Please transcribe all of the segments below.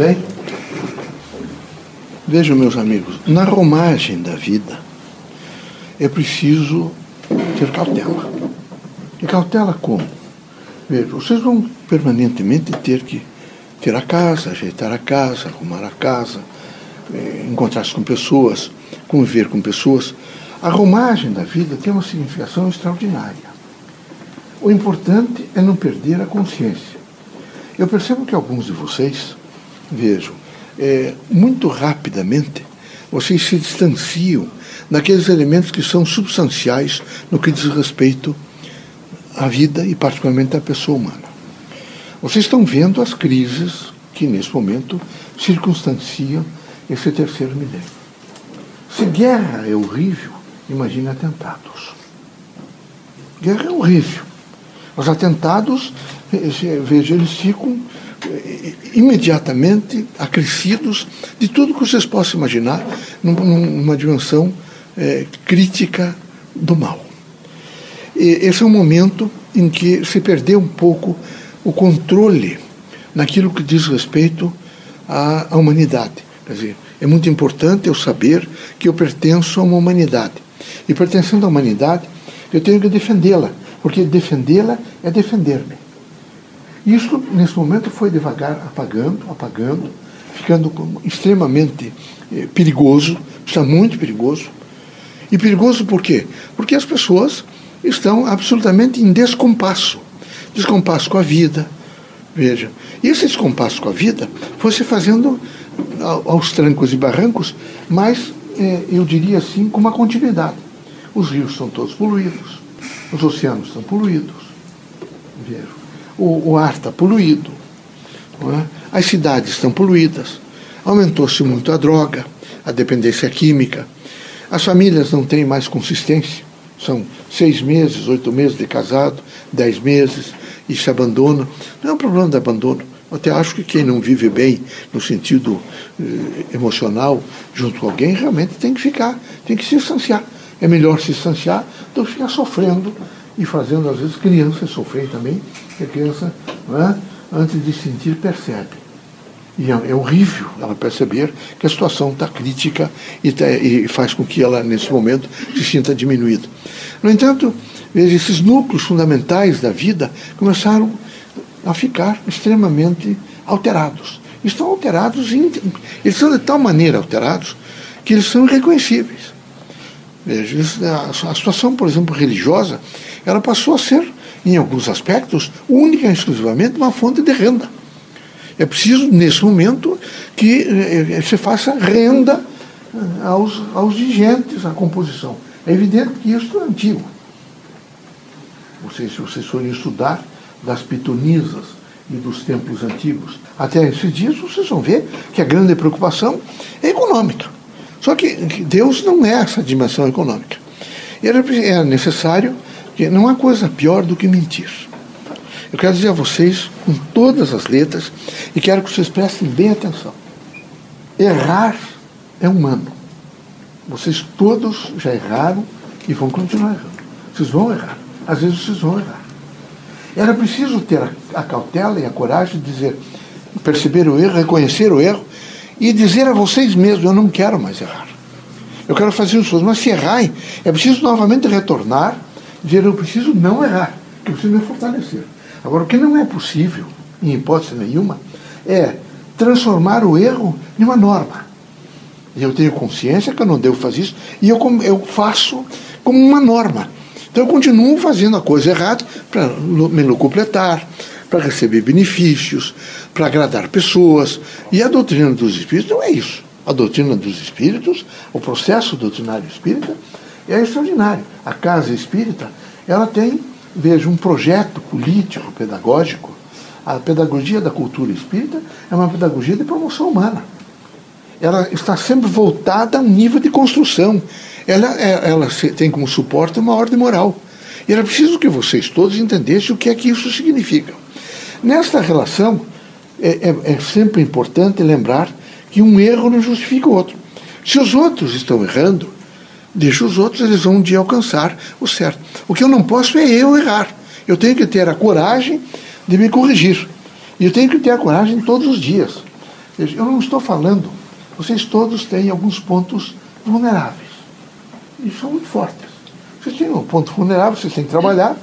bem? Vejam, meus amigos, na romagem da vida é preciso ter cautela. E cautela como? Vejam, vocês vão permanentemente ter que ter a casa, ajeitar a casa, arrumar a casa, eh, encontrar-se com pessoas, conviver com pessoas. A romagem da vida tem uma significação extraordinária. O importante é não perder a consciência. Eu percebo que alguns de vocês, vejam, é, muito rapidamente, vocês se distanciam daqueles elementos que são substanciais no que diz respeito à vida e, particularmente, à pessoa humana. Vocês estão vendo as crises que, nesse momento, circunstanciam esse terceiro milênio. Se guerra é horrível, imagine atentados. Guerra é horrível. Os atentados, veja, eles ficam eh, imediatamente acrescidos de tudo que vocês possam imaginar numa dimensão é, crítica do mal. E esse é um momento em que se perdeu um pouco o controle naquilo que diz respeito à, à humanidade. Quer dizer, é muito importante eu saber que eu pertenço a uma humanidade. E pertencendo à humanidade, eu tenho que defendê-la, porque defendê-la é defender-me. Isso, nesse momento, foi devagar apagando, apagando, ficando extremamente eh, perigoso, está muito perigoso. E perigoso por quê? Porque as pessoas estão absolutamente em descompasso descompasso com a vida. Veja, esse descompasso com a vida foi se fazendo aos trancos e barrancos, mas é, eu diria assim, com uma continuidade. Os rios são todos poluídos, os oceanos estão poluídos, veja, o, o ar está poluído, é? as cidades estão poluídas, aumentou-se muito a droga, a dependência química, as famílias não têm mais consistência, são seis meses, oito meses de casado, dez meses, e se abandona. Não é um problema de abandono. Eu até acho que quem não vive bem no sentido eh, emocional junto com alguém realmente tem que ficar, tem que se distanciar. É melhor se distanciar do que ficar sofrendo e fazendo, às vezes, crianças sofrerem também, que a criança, é, antes de sentir, percebe. E é, é, horrível ela perceber que a situação está crítica e, tá, e faz com que ela, nesse momento, se sinta diminuída. No entanto, Veja, esses núcleos fundamentais da vida começaram a ficar extremamente alterados. Estão alterados, eles são de tal maneira alterados que eles são irreconhecíveis. Veja, a situação, por exemplo, religiosa, ela passou a ser, em alguns aspectos, única e exclusivamente uma fonte de renda. É preciso, nesse momento, que eh, eh, se faça renda eh, aos, aos dirigentes, à composição. É evidente que isso é antigo vocês, se vocês forem estudar das pitonisas e dos templos antigos, até esses dias vocês vão ver que a grande preocupação é econômica. Só que Deus não é essa dimensão econômica. É necessário que não há coisa pior do que mentir. Eu quero dizer a vocês, com todas as letras, e quero que vocês prestem bem atenção. Errar é humano. Vocês todos já erraram e vão continuar errando. Vocês vão errar às vezes vocês vão errar. Era preciso ter a, cautela e a coragem de dizer, perceber o erro, reconhecer o erro e dizer a vocês mesmos: eu não quero mais errar. Eu quero fazer os seus, mas se errarem, é preciso novamente retornar, dizer: eu preciso não errar, que eu preciso me fortalecer. Agora, o que não é possível, em hipótese nenhuma, é transformar o erro em uma norma. E eu tenho consciência que eu não devo fazer isso, e eu, eu faço como uma norma. Então eu continuo fazendo a coisa errada para me locupletar, para receber benefícios, para agradar pessoas. E a doutrina dos espíritos não é isso. A doutrina dos espíritos, o processo doutrinário espírita, é extraordinário. A casa espírita, ela tem, veja, um projeto político, pedagógico. A pedagogia da cultura espírita é uma pedagogia de promoção humana. Ela está sempre voltada a um nível de construção ela, é, ela tem como suporte uma ordem moral. E era preciso que vocês todos entendessem o que é que isso significa. Nesta relação, é, é, é sempre importante lembrar que um erro não justifica o outro. Se os outros estão errando, deixa os outros, eles vão um dia alcançar o certo. O que eu não posso é eu errar. Eu tenho que ter a coragem de me corrigir. E eu tenho que ter a coragem todos os dias. Eu não estou falando, vocês todos têm alguns pontos vulneráveis. E são muito fortes. Vocês têm um ponto vulnerável, vocês têm que trabalhar,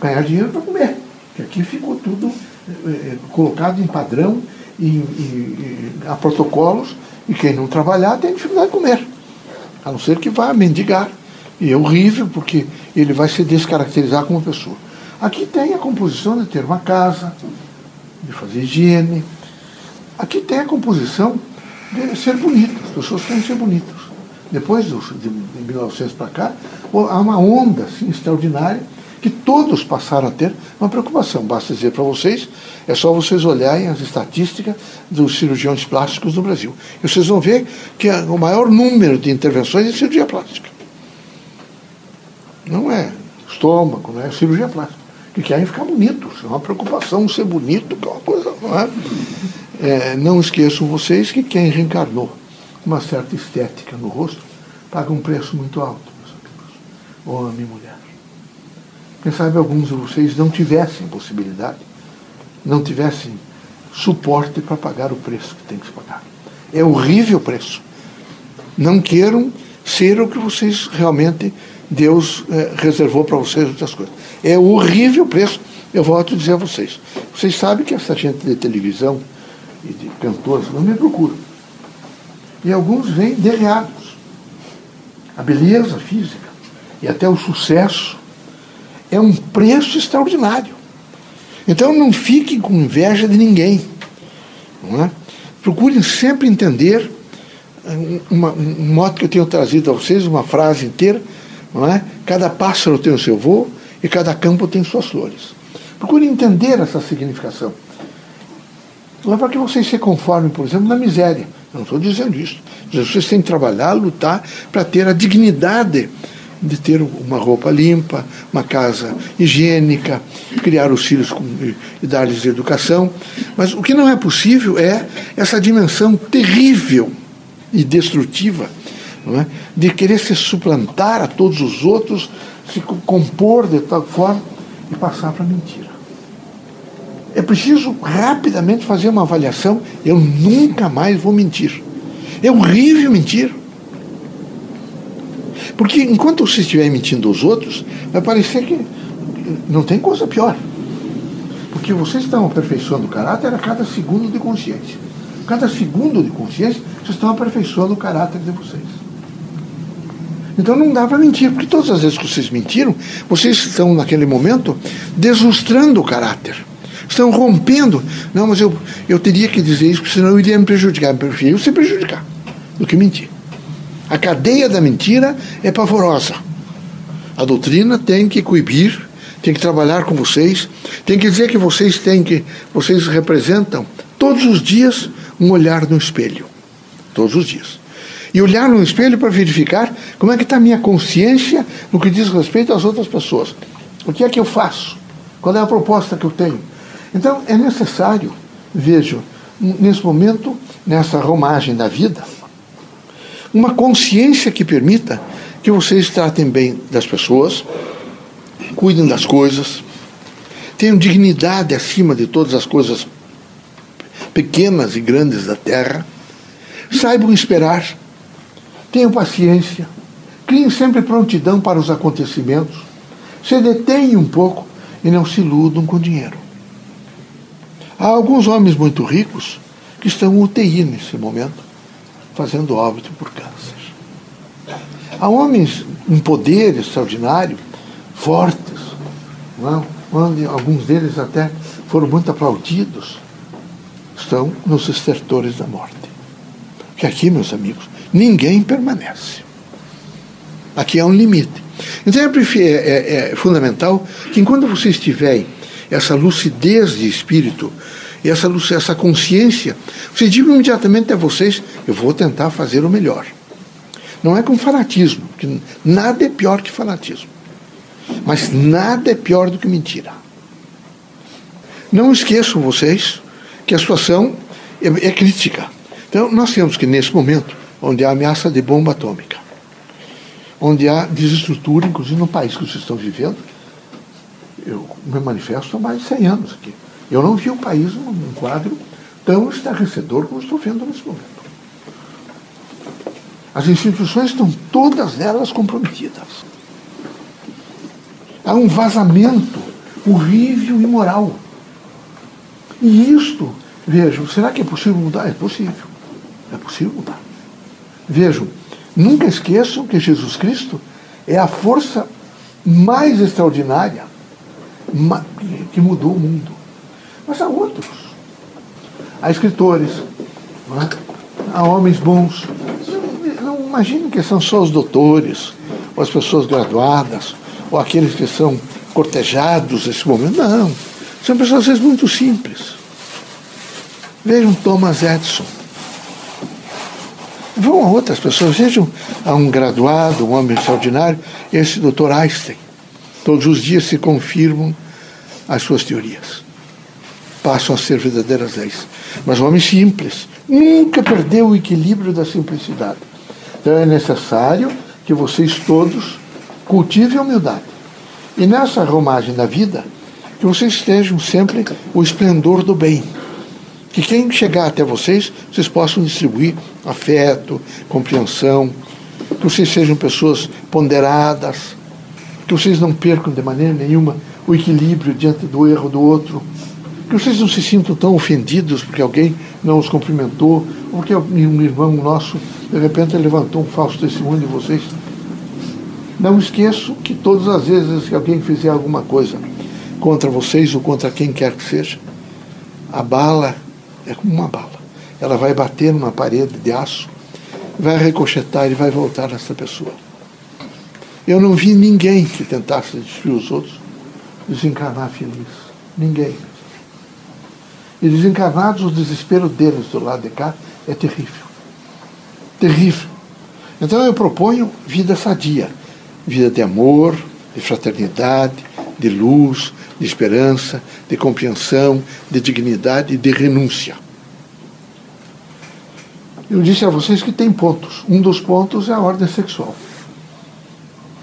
ganhar dinheiro para comer. Porque aqui ficou tudo eh, colocado em padrão e, e, e, a protocolos, e quem não trabalhar tem dificuldade de comer. A não ser que vá mendigar. E é horrível, porque ele vai se descaracterizar como pessoa. Aqui tem a composição de ter uma casa, de fazer higiene. Aqui tem a composição de ser bonito. As pessoas querem ser bonitas. Depois de 1900 para cá, há uma onda assim, extraordinária que todos passaram a ter uma preocupação. Basta dizer para vocês, é só vocês olharem as estatísticas dos cirurgiões plásticos no Brasil. E vocês vão ver que o maior número de intervenções é cirurgia plástica. Não é estômago, não é cirurgia plástica. Que querem ficar bonitos. É uma preocupação ser bonito, que é uma coisa, não é? é não esqueçam vocês que quem reencarnou uma certa estética no rosto paga um preço muito alto, meus amigos. Homem e mulher. Quem sabe alguns de vocês não tivessem possibilidade, não tivessem suporte para pagar o preço que tem que se pagar. É horrível o preço. Não queiram ser o que vocês realmente Deus é, reservou para vocês outras coisas. É horrível o preço. Eu volto a dizer a vocês. Vocês sabem que essa gente de televisão e de cantores não me procuram. E alguns vêm derreados. A beleza física e até o sucesso é um preço extraordinário. Então não fiquem com inveja de ninguém. Não é? Procurem sempre entender uma, um modo que eu tenho trazido a vocês, uma frase inteira, não é? Cada pássaro tem o seu voo e cada campo tem suas flores. Procurem entender essa significação. Não é para que vocês se conformem, por exemplo, na miséria. Eu não estou dizendo isso. Vocês têm que trabalhar, lutar para ter a dignidade de ter uma roupa limpa, uma casa higiênica, criar os filhos com, e dar-lhes educação. Mas o que não é possível é essa dimensão terrível e destrutiva é? de querer se suplantar a todos os outros, se compor de tal forma e passar para a mentira. É preciso rapidamente fazer uma avaliação. Eu nunca mais vou mentir. É horrível mentir. Porque enquanto você estiver mentindo aos outros, vai parecer que não tem coisa pior. Porque vocês estão aperfeiçoando o caráter a cada segundo de consciência. Cada segundo de consciência, vocês estão aperfeiçoando o caráter de vocês. Então não dá para mentir, porque todas as vezes que vocês mentiram, vocês estão naquele momento desustrando o caráter. Estão rompendo. Não, mas eu, eu teria que dizer isso, porque senão eu iria me prejudicar. Eu prefiro se prejudicar do que mentir. A cadeia da mentira é pavorosa. A doutrina tem que coibir, tem que trabalhar com vocês, tem que dizer que vocês têm que, vocês representam todos os dias um olhar no espelho. Todos os dias. E olhar no espelho para verificar como é que está a minha consciência no que diz respeito às outras pessoas. O que é que eu faço? Qual é a proposta que eu tenho? Então é necessário, vejo, nesse momento, nessa romagem da vida, uma consciência que permita que vocês tratem bem das pessoas, cuidem das coisas, tenham dignidade acima de todas as coisas pequenas e grandes da terra, saibam esperar, tenham paciência, criem sempre prontidão para os acontecimentos, se detenham um pouco e não se iludam com dinheiro. Há alguns homens muito ricos que estão UTI nesse momento fazendo óbito por câncer. Há homens com poder extraordinário, fortes, não? É? onde alguns deles até foram muito aplaudidos, estão nos estertores da morte. Que aqui, meus amigos, ninguém permanece. Aqui há um limite. Então é, é, é fundamental que enquanto vocês tiverem essa lucidez de espírito essa, essa consciência, vocês digam imediatamente a vocês: eu vou tentar fazer o melhor. Não é com fanatismo, porque nada é pior que fanatismo. Mas nada é pior do que mentira. Não esqueçam vocês que a situação é, é crítica. Então, nós temos que, nesse momento, onde há ameaça de bomba atômica, onde há desestrutura, inclusive no país que vocês estão vivendo, eu me manifesto há mais de 100 anos aqui. Eu não vi o país num quadro tão estarrecedor como estou vendo nesse momento. As instituições estão todas elas comprometidas. Há um vazamento horrível e moral. E isto, vejam, será que é possível mudar? É possível. É possível mudar. Vejam, nunca esqueçam que Jesus Cristo é a força mais extraordinária que mudou o mundo. Mas há outros. Há escritores, é? há homens bons. Não, não imaginem que são só os doutores, ou as pessoas graduadas, ou aqueles que são cortejados nesse momento. Não. São pessoas às vezes muito simples. Vejam Thomas Edison. Vão a outras pessoas, vejam a um graduado, um homem extraordinário, esse doutor Einstein. Todos os dias se confirmam as suas teorias. Passam a ser verdadeiras leis. Mas o homem simples nunca perdeu o equilíbrio da simplicidade. Então é necessário que vocês todos cultivem a humildade. E nessa romagem da vida, que vocês estejam sempre o esplendor do bem. Que quem chegar até vocês, vocês possam distribuir afeto, compreensão, que vocês sejam pessoas ponderadas, que vocês não percam de maneira nenhuma o equilíbrio diante do erro do outro, que vocês não se sintam tão ofendidos porque alguém não os cumprimentou, ou porque um irmão nosso, de repente, levantou um falso testemunho de vocês. Não esqueçam que todas as vezes que alguém fizer alguma coisa contra vocês ou contra quem quer que seja, a bala é como uma bala. Ela vai bater numa parede de aço, vai ricochetar e vai voltar nessa pessoa. Eu não vi ninguém que tentasse destruir os outros desencarnar feliz. Ninguém. E desencarnados, o desespero deles do lado de cá é terrível. Terrível. Então eu proponho vida sadia vida de amor, de fraternidade, de luz, de esperança, de compreensão, de dignidade e de renúncia. Eu disse a vocês que tem pontos. Um dos pontos é a ordem sexual.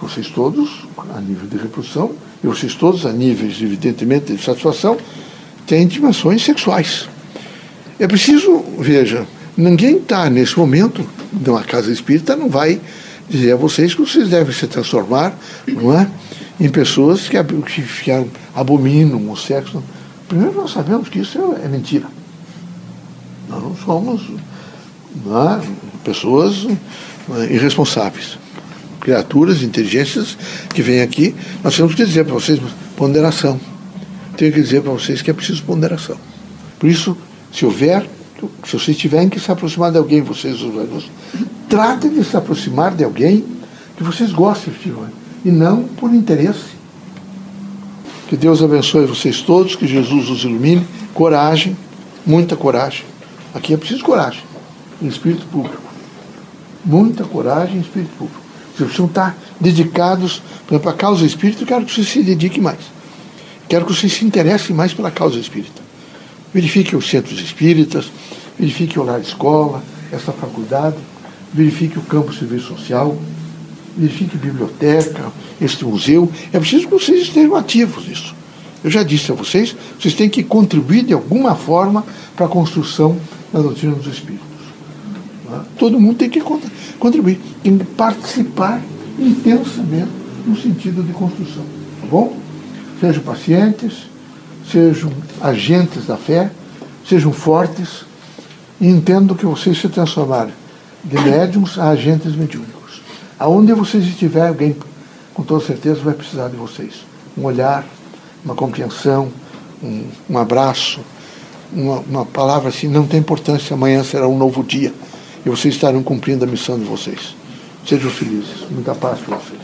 Vocês todos, a nível de reprodução, e vocês todos, a níveis, evidentemente, de satisfação, têm dimensões sexuais. É preciso, veja, ninguém está nesse momento, numa casa espírita, não vai dizer a vocês que vocês devem se transformar, não é? Em pessoas que, que abominam o sexo. Primeiro, nós sabemos que isso é, é mentira. Nós não somos não é? pessoas é? irresponsáveis. Criaturas, inteligências que vêm aqui, nós temos que dizer para vocês ponderação. Tenho que dizer para vocês que é preciso ponderação. Por isso, se houver, se vocês tiverem que se aproximar de alguém, vocês, os alunos, Tratem de se aproximar de alguém que vocês gostem, filho, e não por interesse. Que Deus abençoe vocês todos, que Jesus os ilumine. Coragem, muita coragem. Aqui é preciso coragem, em espírito público. Muita coragem em espírito público. Vocês precisam estar dedicados, por exemplo, à causa espírita, eu quero que vocês se dediquem mais. Quero que vocês se interessem mais pela causa espírita. Verifiquem os centros espíritas, verifiquem o lar escola, essa faculdade verifique o campo serviço social, verifique biblioteca, este museu. É preciso que vocês estejam ativos nisso. Eu já disse a vocês, vocês têm que contribuir de alguma forma para a construção da doutrina dos espíritos. É? Todo mundo tem que contribuir, tem que participar intensamente no sentido de construção. Tá bom? Sejam pacientes, sejam agentes da fé, sejam fortes e entendam que vocês se transformarem de médiums a agentes mediúnicos. Aonde vocês estiverem, alguém com toda certeza vai precisar de vocês. Um olhar, uma compreensão, um, um abraço, uma, uma palavra assim, não tem importância, amanhã será um novo dia e vocês estarão cumprindo a missão de vocês. Sejam felizes. Muita paz para vocês.